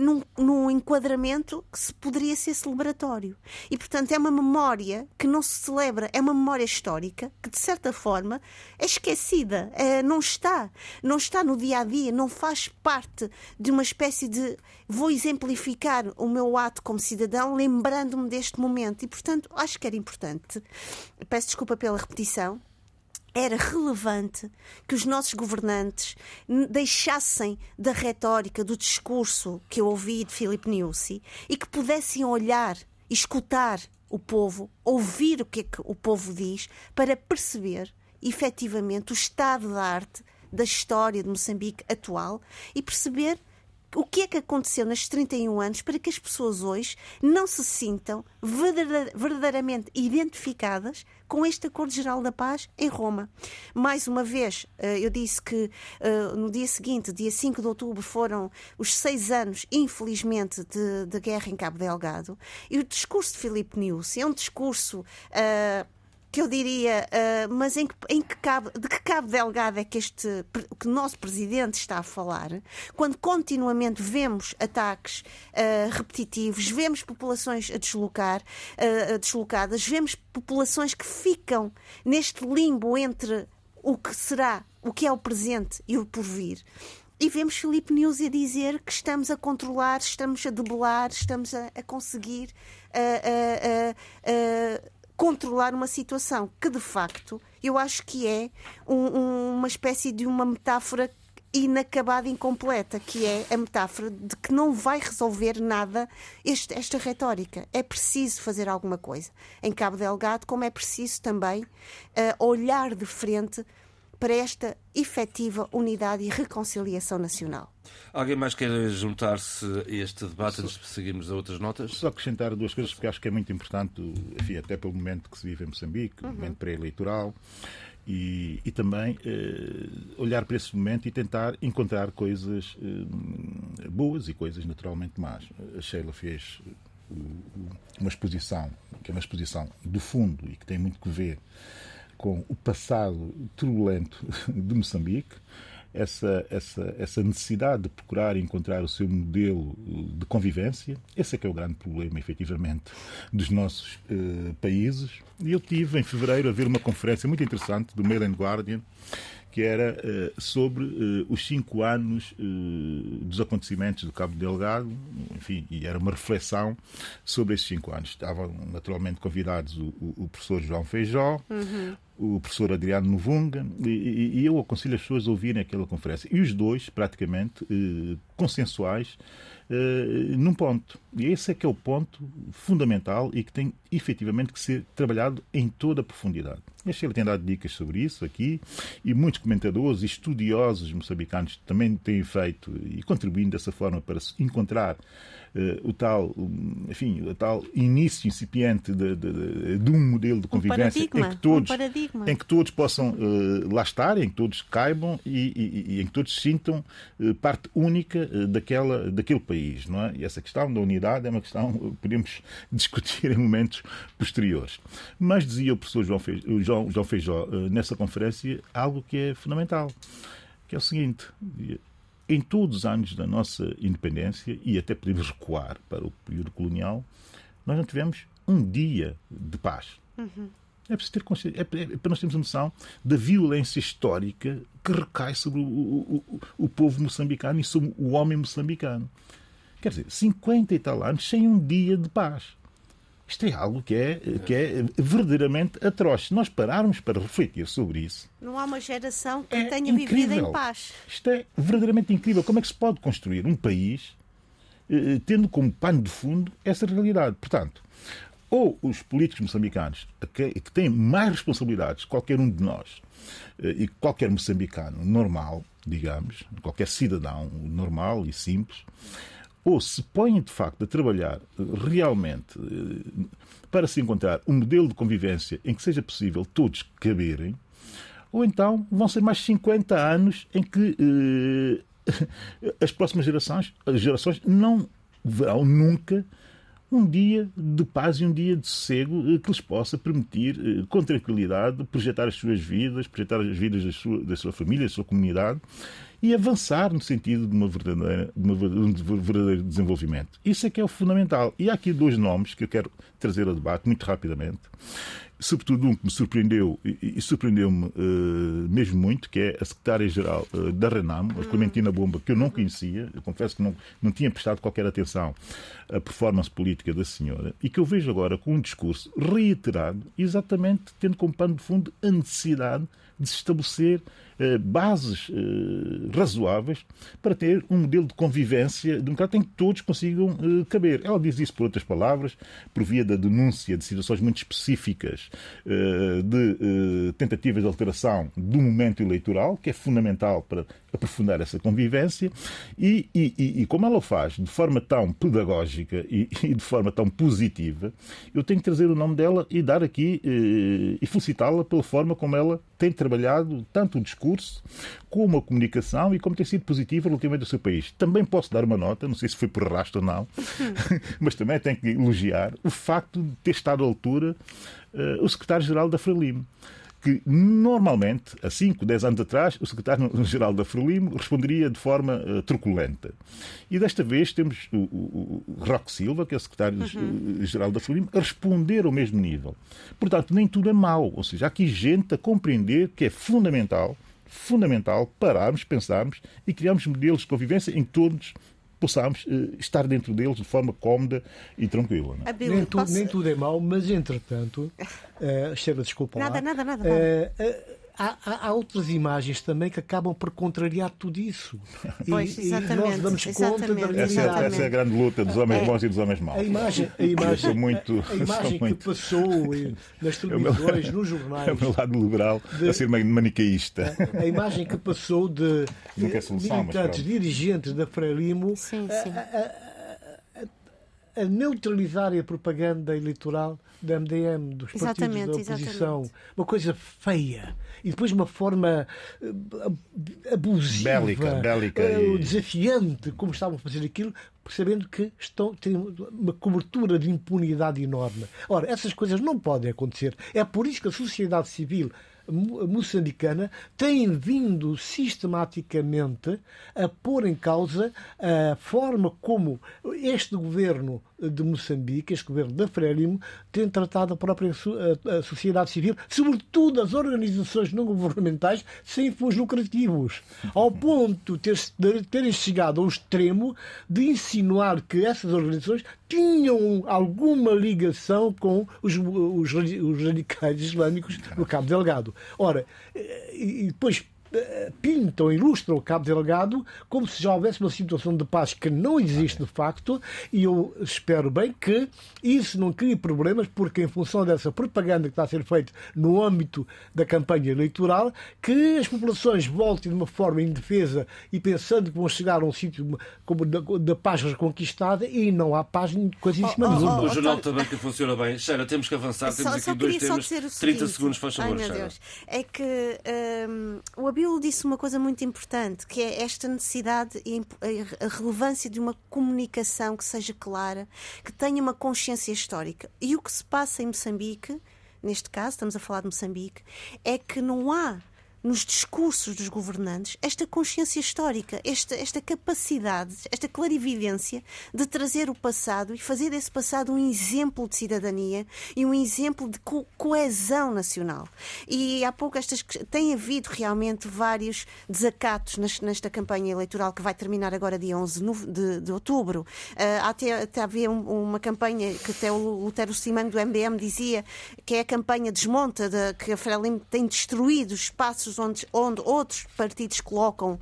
num, num enquadramento que se poderia ser celebratório. E, portanto, é uma memória que não se celebra, é uma memória histórica que, de certa forma, é esquecida, é, não está, não está no dia a dia, não faz parte de uma espécie de vou exemplificar o meu ato como cidadão lembrando-me deste momento. E, portanto, acho que era importante. Peço desculpa pela repetição, era relevante que os nossos governantes deixassem da retórica, do discurso que eu ouvi de Filipe Niusi e que pudessem olhar, escutar o povo, ouvir o que é que o povo diz, para perceber efetivamente o estado da arte da história de Moçambique atual e perceber o que é que aconteceu nestes 31 anos para que as pessoas hoje não se sintam verdadeiramente identificadas com este Acordo Geral da Paz em Roma. Mais uma vez, eh, eu disse que eh, no dia seguinte, dia 5 de outubro, foram os seis anos, infelizmente, de, de guerra em Cabo Delgado. E o discurso de Filipe News é um discurso. Uh, que eu diria, uh, mas em que, em que cabe, de que cabo delgado é que este que o nosso presidente está a falar, quando continuamente vemos ataques uh, repetitivos, vemos populações a deslocar, uh, deslocadas, vemos populações que ficam neste limbo entre o que será, o que é o presente e o porvir. E vemos Filipe News a dizer que estamos a controlar, estamos a debelar, estamos a, a conseguir controlar uma situação que, de facto, eu acho que é um, um, uma espécie de uma metáfora inacabada, incompleta, que é a metáfora de que não vai resolver nada este, esta retórica. É preciso fazer alguma coisa. Em Cabo Delgado, como é preciso também uh, olhar de frente para esta efetiva unidade e reconciliação nacional. Alguém mais quer juntar-se a este debate antes de seguirmos a outras notas? Só acrescentar duas coisas, porque acho que é muito importante, enfim, até pelo momento que se vive em Moçambique, uhum. momento pré-eleitoral. E, e, também eh, olhar para esse momento e tentar encontrar coisas eh, boas e coisas naturalmente más. A Sheila fez uma exposição, que é uma exposição do fundo e que tem muito que ver com o passado turbulento de Moçambique, essa, essa, essa necessidade de procurar encontrar o seu modelo de convivência. Esse é que é o grande problema, efetivamente, dos nossos eh, países. E eu tive, em fevereiro, a ver uma conferência muito interessante do Mail and Guardian, que era uh, sobre uh, os cinco anos uh, dos acontecimentos do Cabo Delgado, enfim, e era uma reflexão sobre esses cinco anos. Estavam naturalmente convidados o, o professor João Feijó, uhum. O professor Adriano Novunga, e, e, eu aconselho as pessoas a ouvirem aquela conferência. E os dois, praticamente, consensuais, uh, num ponto. E esse é que é o ponto fundamental e que tem efetivamente que ser trabalhado em toda a profundidade. A Sheila tem dado dicas sobre isso aqui e muitos comentadores e estudiosos moçambicanos também têm feito e contribuindo dessa forma para encontrar uh, o tal, enfim, o tal início incipiente de, de, de, um modelo de convivência um em, que todos, um em que todos possam uh, lá estar, em que todos caibam e, e, e em que todos sintam uh, parte única daquela, daquele país. Não é? E essa questão da unidade é uma questão que podemos discutir em momentos posteriores. Mas dizia o professor João Feijó, João, João Feijó nessa conferência algo que é fundamental, que é o seguinte em todos os anos da nossa independência, e até podemos recuar para o período colonial, nós não tivemos um dia de paz. Uhum. É preciso ter consciência, é, é, para nós termos a noção da violência histórica que recai sobre o, o, o, o povo moçambicano e sobre o homem moçambicano. Quer dizer, 50 e tal anos sem um dia de paz. Isto é algo que é, que é verdadeiramente atroz. Se nós pararmos para refletir sobre isso. Não há uma geração que é tenha incrível. vivido em paz. Isto é verdadeiramente incrível. Como é que se pode construir um país eh, tendo como pano de fundo essa realidade? Portanto, ou os políticos moçambicanos, que, que têm mais responsabilidades que qualquer um de nós, eh, e qualquer moçambicano normal, digamos, qualquer cidadão normal e simples, ou se põem de facto a trabalhar realmente eh, para se encontrar um modelo de convivência em que seja possível todos caberem, ou então vão ser mais 50 anos em que eh, as próximas gerações, as gerações não verão nunca um dia de paz e um dia de sossego eh, que lhes possa permitir, eh, com tranquilidade, projetar as suas vidas, projetar as vidas da sua, da sua família, da sua comunidade e avançar no sentido de, uma verdadeira, de, uma, de um verdadeiro desenvolvimento. Isso é que é o fundamental. E há aqui dois nomes que eu quero trazer ao debate muito rapidamente. Sobretudo um que me surpreendeu, e, e surpreendeu-me uh, mesmo muito, que é a secretária-geral uh, da Renam, a Clementina Bomba, que eu não conhecia, eu confesso que não, não tinha prestado qualquer atenção à performance política da senhora, e que eu vejo agora com um discurso reiterado, exatamente tendo como pano de fundo a necessidade de se estabelecer eh, bases eh, razoáveis para ter um modelo de convivência democrática em que todos consigam eh, caber. Ela diz isso por outras palavras, por via da denúncia de situações muito específicas de tentativas de alteração do momento eleitoral, que é fundamental para aprofundar essa convivência, e, e, e como ela o faz de forma tão pedagógica e, e, de forma tão positiva, eu tenho que trazer o nome dela e dar aqui e felicitá-la pela forma como ela tem trabalhado tanto o discurso como a comunicação e como tem sido positiva relativamente ao seu país. Também posso dar uma nota, não sei se foi por rastro ou não, mas também tenho que elogiar o facto de ter estado à altura uh, o secretário-geral da Frelimo que normalmente, há 5, 10 anos atrás, o secretário-geral da Frelimo responderia de forma uh, truculenta. E desta vez temos o, o, o Roque Silva, que é o secretário-geral uhum. da Frelimo, a responder ao mesmo nível. Portanto, nem tudo é mau. Ou seja, há aqui gente a compreender que é fundamental fundamental pararmos, pensarmos e criarmos modelos de convivência em que todos possamos uh, estar dentro deles de forma cómoda e tranquila. É? Nem, tu, posso... nem, tudo é mau, mas entretanto, uh, Estela, desculpa nada, lá. Nada, nada, nada. Uh, há, há, outras imagens também que acabam por contrariar tudo isso. Pois, e, exatamente, e nós damos conta da realidade. Essa é, essa é, a grande luta dos homens é. bons e dos homens maus. A imagem, a imagem, muito, a, imagem que muito... passou nas televisões, é nos jornais. É o meu lado liberal de, a ser manicaísta. A, a, imagem que passou de, de é solução, militantes, dirigentes da Frelimo. Sim, sim a neutralizar a propaganda eleitoral da MDM, dos partidos Exatamente, da oposição. exatamente. Uma coisa feia. E depois uma forma eh, ab- abusiva, Bélica, bélica eh, e- desafiante, como estavam a fazer aquilo, sabendo que estão, têm uma cobertura de impunidade enorme. Ora, essas coisas não podem acontecer. É por isso que a sociedade civil moçambicana tem vindo sistematicamente a pôr em causa a forma como este governo de Moçambique, este governo da Frélimo, tem tratado a própria a- sociedade civil, sobretudo as organizações não governamentais sem fins lucrativos, ao ponto de ter- de terem chegado ao extremo de insinuar que essas organizações tinham alguma ligação com os, os os radicais islâmicos no Cabo Delgado. Ora, eh, e depois pintam, ilustram o Cabo Delgado como se já houvesse uma situação de paz que não existe de facto e eu espero bem que isso não crie problemas porque em função dessa propaganda que está a ser feita no âmbito da campanha eleitoral que as populações voltem de uma forma indefesa e pensando que vão chegar a um sítio como da, da paz reconquistada e não há paz coisíssima Oh, oh, nenhuma. oh, O jornal António- também que funciona bem. Sheila, temos que avançar. Temos Só, aqui só dois temas. dizer o 30 seguinte. segundos, faz favor, Ai, meu. Deus. É que hum, o Abílio disse uma coisa muito importante, que é esta necessidade e a relevância de uma comunicação que seja clara, que tenha uma consciência histórica. E o que se passa em Moçambique, neste caso, estamos a falar de Moçambique, é que não há nos discursos dos governantes esta consciência histórica, esta, esta capacidade, esta clarividência de trazer o passado e fazer desse passado um exemplo de cidadania e um exemplo de co- coesão nacional. E há pouco estas tem havido realmente vários desacatos nesta campanha eleitoral que vai terminar agora dia 11 no- de, de outubro. Ah, até, até havia um- uma campanha que até o Lutero Simango do MDM dizia que é a campanha desmonta de, que a Frelimo tem destruído os espaços onde, onde outros partidos colocam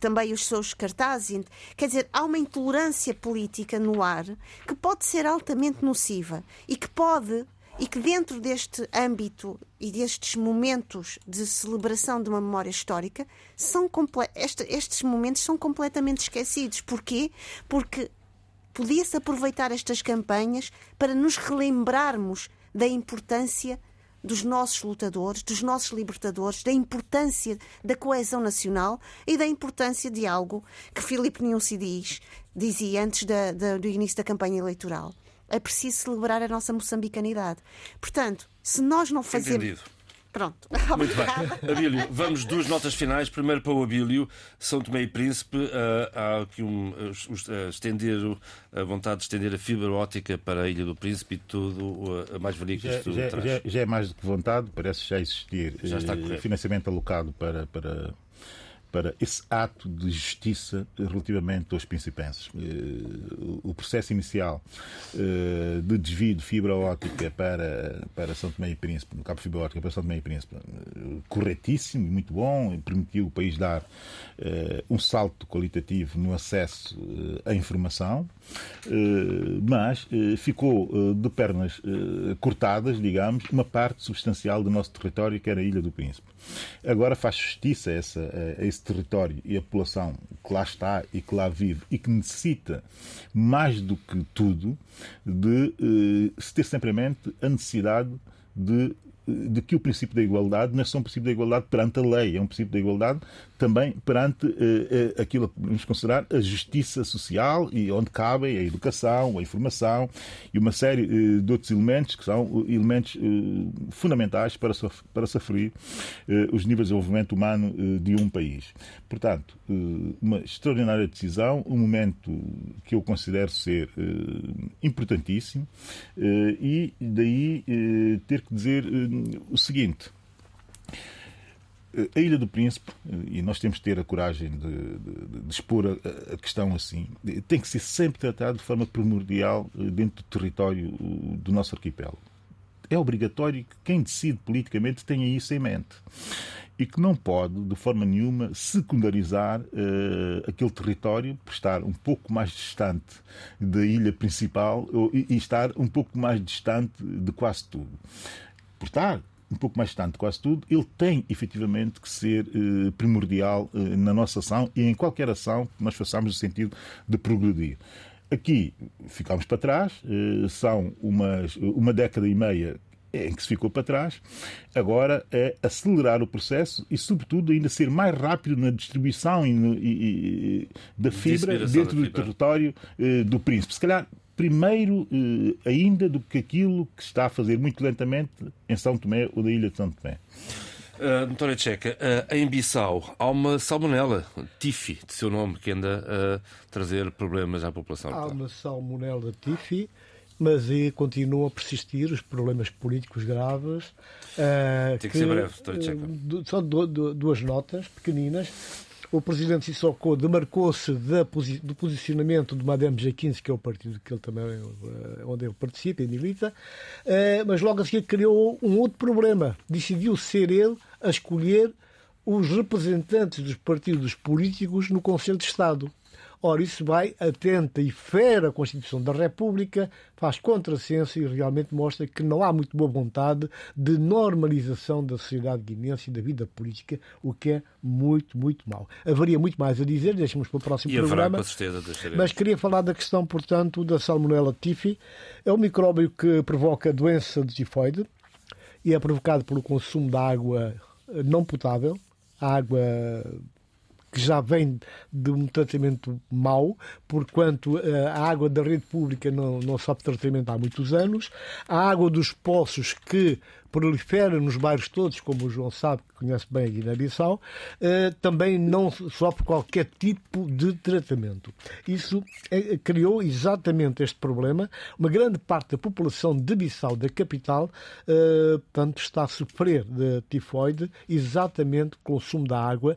também os seus cartazes. Quer dizer, há uma intolerância política no ar que pode ser altamente nociva e que pode e que dentro deste âmbito e destes momentos de celebração de uma memória histórica são estes momentos são completamente esquecidos. Porquê? Porque podia-se aproveitar estas campanhas para nos relembrarmos da importância dos nossos lutadores, dos nossos libertadores, da importância da coesão nacional e da importância de algo que Filipe Nussi diz, dizia antes da- da- do início da campanha eleitoral. É preciso celebrar a nossa moçambicanidade. Portanto, se nós não fazemos. Entendido. Pronto. Muito bem. Abílio, vamos duas notas finais. Primeiro para o Abílio, São Tomé e Príncipe. ah, há aqui um, ah, estender, a vontade de estender a fibra óptica para a Ilha do Príncipe e tudo, ah, a mais-valia que Já, isto já- traz. já- já é mais do que vontade, parece já existir Já está eh, correr. financiamento alocado para, para, para esse ato de justiça relativamente aos principenses. Eh, O processo inicial eh, de desvio de fibra óptica para, para São Tomé e Príncipe, no cabo de fibra óptica para São Tomé e Príncipe, eh, corretíssimo e muito bom, permitiu o país dar um salto qualitativo no acesso à informação, mas ficou de pernas cortadas, digamos, uma parte substancial do nosso território, que era a Ilha do Príncipe. Agora faz justiça a, essa, a esse território e a população que lá está e que lá vive e que necessita, mais do que tudo, de eh, se ter sempre em mente a necessidade de de que o princípio da igualdade não é só um princípio da igualdade perante a lei, é um princípio da igualdade também perante eh, eh, aquilo que podemos considerar a justiça social e onde cabem a educação, a informação e uma série eh, de outros elementos que são elementos fundamentais para, para se aferir os níveis de desenvolvimento humano de um país. Portanto, uma extraordinária decisão, um momento que eu considero ser importantíssimo e daí ter que dizer o seguinte. A Ilha do Príncipe, e nós temos que ter a coragem de, de, de expor a, a, questão assim, tem que ser sempre tratado de forma primordial dentro do território do nosso arquipélago. É obrigatório que quem decide politicamente tenha isso em mente. E que não pode, de forma nenhuma, secundarizar uh, aquele território por estar um pouco mais distante da ilha principal ou, e, e estar um pouco mais distante de quase tudo. Por estar um pouco mais distante de quase tudo, ele tem efetivamente que ser eh, primordial eh, na nossa ação e em qualquer ação que nós façamos no sentido de progredir. aqui ficámos para trás, são umas, uma década e meia em que se ficou para trás. Agora é acelerar o processo e, sobretudo, ainda ser mais rápido na distribuição e, e, e da fibra dentro do território eh, do príncipe. Se calhar primeiro eh, ainda do que aquilo que está a fazer muito lentamente em São Tomé ou da ilha de São Tomé. Uh, Doutora Checa, uh, em Bissau há uma salmonela, Tifi, de seu nome, que anda a trazer problemas à população. Há uma salmonela Tifi mas aí continuam a persistir os problemas políticos graves. Uh, Tem que, que ser breve, uh, Só do, do, duas notas pequeninas. O presidente Sissoko demarcou-se do posicionamento do Madame G15, que é o partido que ele também, eh, onde ele participa e milita, uh, mas logo a seguir criou um outro problema. Decidiu ser ele a escolher os representantes dos partidos políticos no Conselho de Estado. Ora, isso vai, atenta e fere a Constituição da República, faz contrassenso e realmente mostra que não há muito boa vontade de normalização da sociedade guinense e da vida política, o que é muito, muito mau. Haveria muito mais a dizer, deixemos para o próximo e programa. com certeza, mas queria falar da questão, portanto, da Salmonella typhi. É um micróbio que provoca a doença de tifoide e é provocado pelo consumo de água não potável, a água que já vem de um tratamento mau, porquanto eh, a água da rede pública não, não sofre tratamento há muitos anos, a água dos poços que prolifera nos bairros todos, como o João sabe, que conhece bem a Guiné-Bissau, eh, também não sofre qualquer tipo de tratamento. Isso eh, criou exatamente este problema. Uma grande parte da população de Bissau, da capital, eh, portanto, está a sofrer de tifoide exatamente consumo da água,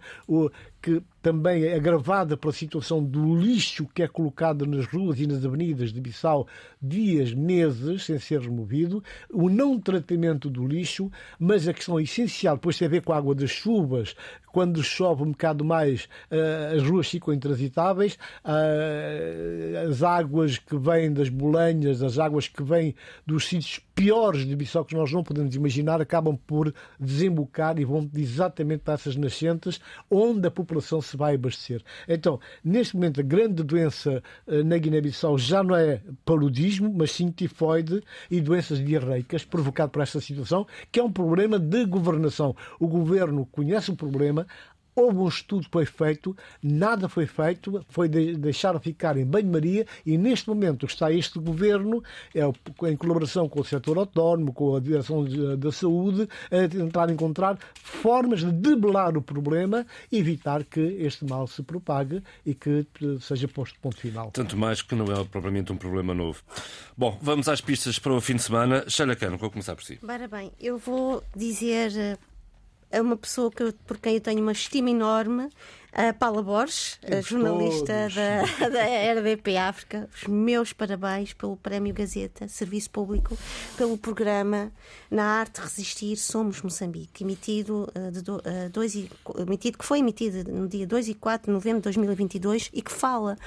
que também é agravada pela situação do lixo que é colocado nas ruas e nas avenidas de Bissau dias, meses, sem ser removido, o não tratamento do lixo, mas a questão essencial, depois tem a ver com a água das chuvas, quando chove um bocado mais, eh, as ruas ficam intransitáveis, eh, as águas que vêm das bolenhas, as águas que vêm dos sítios piores de Bissau que nós não podemos imaginar, acabam por desembocar e vão exatamente para essas nascentes, onde a população se vai abastecer. Então, neste momento, a grande doença eh, na Guiné-Bissau já não é paludismo, mas sim tifoide e doenças diarreicas provocado por esta situação, que é um problema de governação. O governo conhece o problema, Houve um estudo que foi feito, nada foi feito, foi de, deixar ficar em banho-maria e neste momento está este governo, é, em colaboração com o setor autónomo, com a direção da saúde, a tentar encontrar formas de debelar o problema e evitar que este mal se propague e que eh, seja posto ponto final. Tanto mais que não é propriamente um problema novo. Bom, vamos às pistas para o fim de semana. Sheila Cano, vou começar por si. Ora bem, eu vou dizer eh, é uma pessoa que, por quem eu tenho uma estima enorme, a Paula Borges, a jornalista da, da RDP África. Os meus parabéns pelo Prémio Gazeta, Serviço Público, pelo programa Na Arte Resistir Somos Moçambique, emitido, uh, de do, uh, dois e, emitido, que foi emitido no dia 2 e 4 de novembro de 2022 e que fala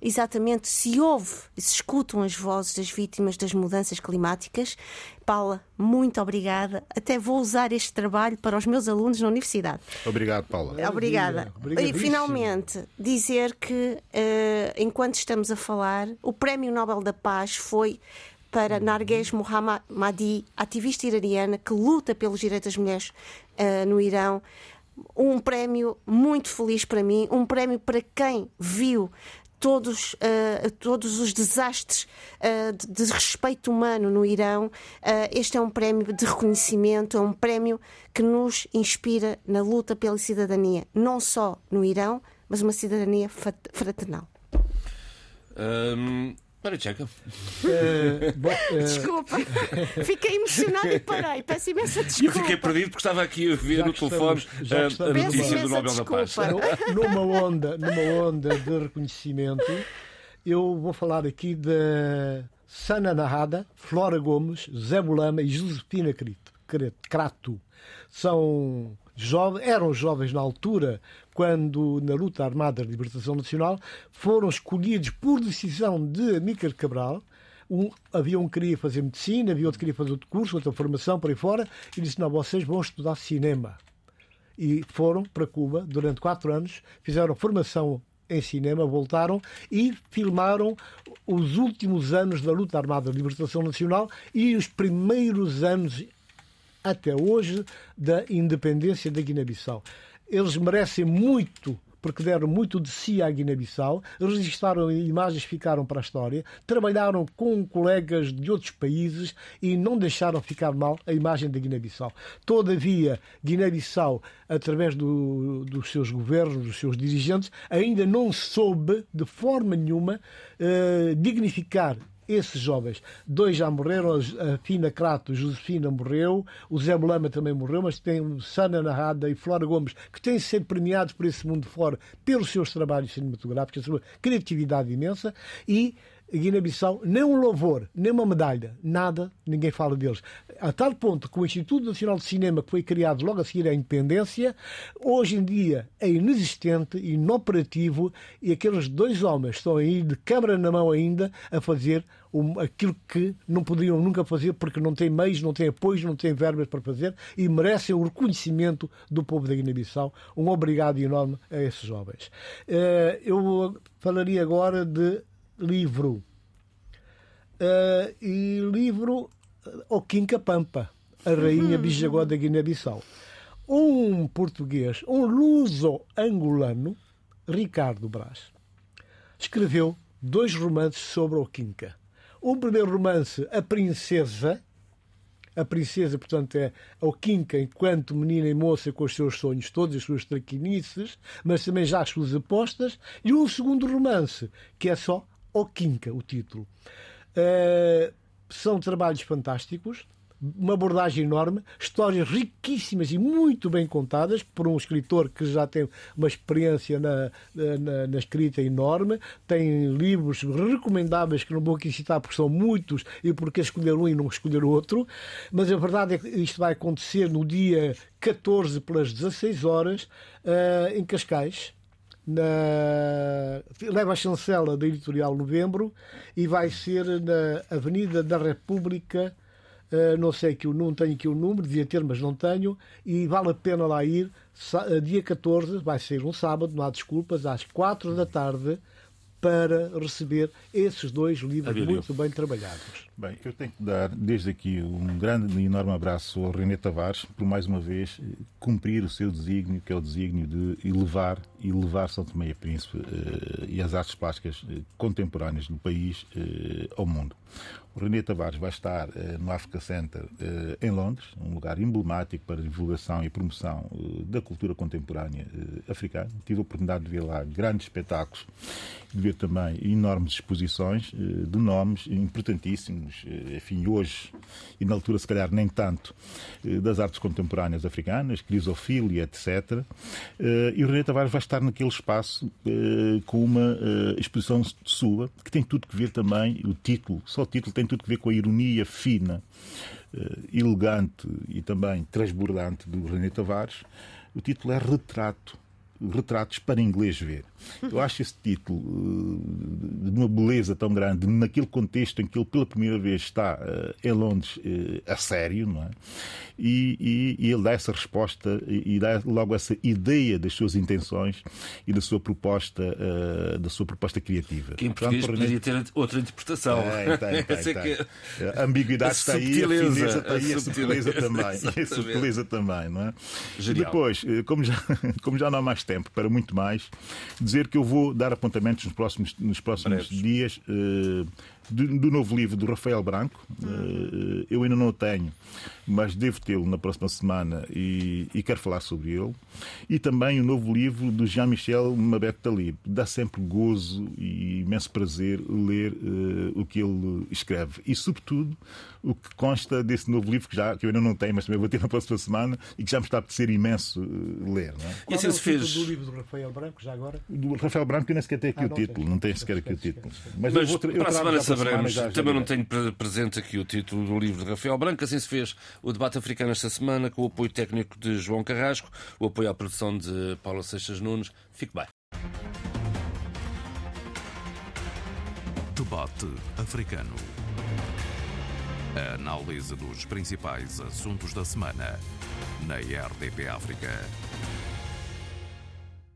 exatamente se houve e se escutam as vozes das vítimas das mudanças climáticas. Paula, muito obrigada. Até vou usar este trabalho para os meus alunos na universidade. Obrigado, Paula. Obrigada. Finalmente dizer que, uh, enquanto estamos a falar, o Prémio Nobel da Paz foi para Narges Mohammadi, ativista iraniana que luta pelos direitos das mulheres uh, no Irão. Um prémio muito feliz para mim, um prémio para quem viu todos, uh, todos os desastres uh, de, de, respeito humano no Irão. Uh, este é um prémio de reconhecimento, é um prémio que nos inspira na luta pela cidadania, não só no Irão, mas uma cidadania fraternal. Um... Para, Checa. Uh, uh... Desculpa, fiquei emocionado e parei. Peço imensa desculpa. Eu fiquei perdido porque estava aqui a ver no telefone estamos, a, a notícia do Nobel desculpa. da Paz. Numa onda, numa onda de reconhecimento, eu vou falar aqui de Sana Narrada, Flora Gomes, Zé Bolama e Josefina Crato. São jovens, eram jovens na altura, quando na luta armada de libertação nacional, foram escolhidos por decisão de Amílcar Cabral. Um, havia um que queria fazer medicina, havia outro que queria fazer outro curso, outra formação por aí fora, e disse: Não, vocês vão estudar cinema. E foram para Cuba durante quatro anos, fizeram formação em cinema, voltaram e filmaram os últimos anos da luta armada de libertação nacional e os primeiros anos, até hoje, da independência da Guiné-Bissau. Eles merecem muito porque deram muito de si à Guiné-Bissau, registraram imagens ficaram para a história, trabalharam com colegas de outros países e não deixaram ficar mal a imagem da Guiné-Bissau. Todavia, Guiné-Bissau, através do, dos seus governos, dos seus dirigentes, ainda não soube, de forma nenhuma, eh, dignificar esses jovens. Dois já morreram, a Fina Crato, Josefina morreu, o Zé Bolama também morreu, mas tem Sana Narrada e Flora Gomes, que têm sido premiados por esse mundo fora pelos seus trabalhos cinematográficos, a sua criatividade imensa, e Guiné-Bissau, nem um louvor, nem uma medalha, nada, ninguém fala deles. A tal ponto que o Instituto Nacional de Cinema, que foi criado logo a seguir à independência, hoje em dia é inexistente, inoperativo, e aqueles dois homens estão aí de câmara na mão ainda a fazer aquilo que não poderiam nunca fazer porque não têm meios, não têm apoios, não têm verbas para fazer e merecem o reconhecimento do povo da Guiné-Bissau. Um obrigado enorme a esses jovens. Eh, eu falaria agora de livro. Uh, e livro Oquinca Pampa, a rainha uhum. Bijagó da Guiné-Bissau. Um português, um luso-angolano, Ricardo Brás, escreveu dois romances sobre Oquinca. O primeiro romance, A Princesa, a princesa, portanto, é a Oquinca enquanto menina e moça com os seus sonhos todos, as suas traquinices, mas também já as suas apostas. E um segundo romance, que é só Oquinca, o título. Uh, são trabalhos fantásticos, uma abordagem enorme, histórias riquíssimas e muito bem contadas por um escritor que já tem uma experiência na, na, na, escrita enorme, tem livros recomendáveis que não vou aqui citar porque são muitos e porque escolher um e não escolher outro, mas a verdade é que isto vai acontecer no dia 14 pelas 16 horas uh, em Cascais na, leva a chancela da Editorial Novembro e vai ser na Avenida da República. Uh, não sei que eu não tenho aqui o número, devia ter, mas não tenho, e vale a pena lá ir. Uh, dia 14, vai ser um sábado, não há desculpas, às 4 da tarde, para receber esses dois livros muito bem trabalhados. Bem, eu tenho que dar desde aqui um grande e enorme abraço ao René Tavares por mais uma vez cumprir o seu desígnio, que é o desígnio de elevar e levar São Tomé e Príncipe eh, e as artes plásticas eh, contemporâneas do país eh, ao mundo. René Tavares vai estar no Africa Center em Londres, um lugar emblemático para divulgação e promoção da cultura contemporânea africana. Tive a oportunidade de ver lá grandes espetáculos, de ver também enormes exposições de nomes importantíssimos eh, enfim, hoje, e na altura se calhar nem tanto, eh, das artes contemporâneas africanas, crisofilia, etc. Eh, e o René Tavares vai estar naquele espaço com uma exposição sua, que tem tudo que ver também, o título, só o título tem tudo que ver com a ironia fina, elegante e também transbordante do René Tavares. O título é Retrato retratos para inglês ver. Eu acho esse título uh, de uma beleza tão grande, naquele contexto em que ele pela primeira vez está uh, em Londres uh, a sério, não é? E, e, e, ele dá essa resposta e, dá logo essa ideia das suas intenções e da sua proposta, da sua proposta criativa. Que em português Portanto, poderia ter outra interpretação. É, tem, tem, tem. Que... A ambiguidade a está aí, a fineza está aí, a, a subtileza também. A subtileza também, não é? Genial. Depois, como já, como já não há mais tempo para muito mais. Dizer que eu vou dar apontamentos nos próximos, nos próximos dias uh, do, do, novo livro do Rafael Branco. Uh, eu ainda não o tenho, mas devo tê-lo na próxima semana e, e, quero falar sobre ele. E também o novo livro do Jean-Michel Mabet Talib. Dá sempre gozo e imenso prazer ler uh, o que ele escreve. E, sobretudo, o que consta desse novo livro, que, já, que eu ainda não tenho, mas também vou ter na próxima semana, e que já me está a apetecer imenso uh, ler. Não é? E assim é se fez. do livro do Rafael Branco, já agora? Do Rafael Branco, eu nem sequer tenho aqui ah, o título. Não tenho sequer aqui o título. Mas, mas eu vou, eu para a semana saberemos. Também não tenho presente aqui o título do livro de Rafael Branco. Assim se fez o debate africano esta semana, com o apoio técnico de João Carrasco, o apoio à produção de Paula Seixas Nunes. Fique bem. Debate africano. A análise dos principais assuntos da semana na RDP África.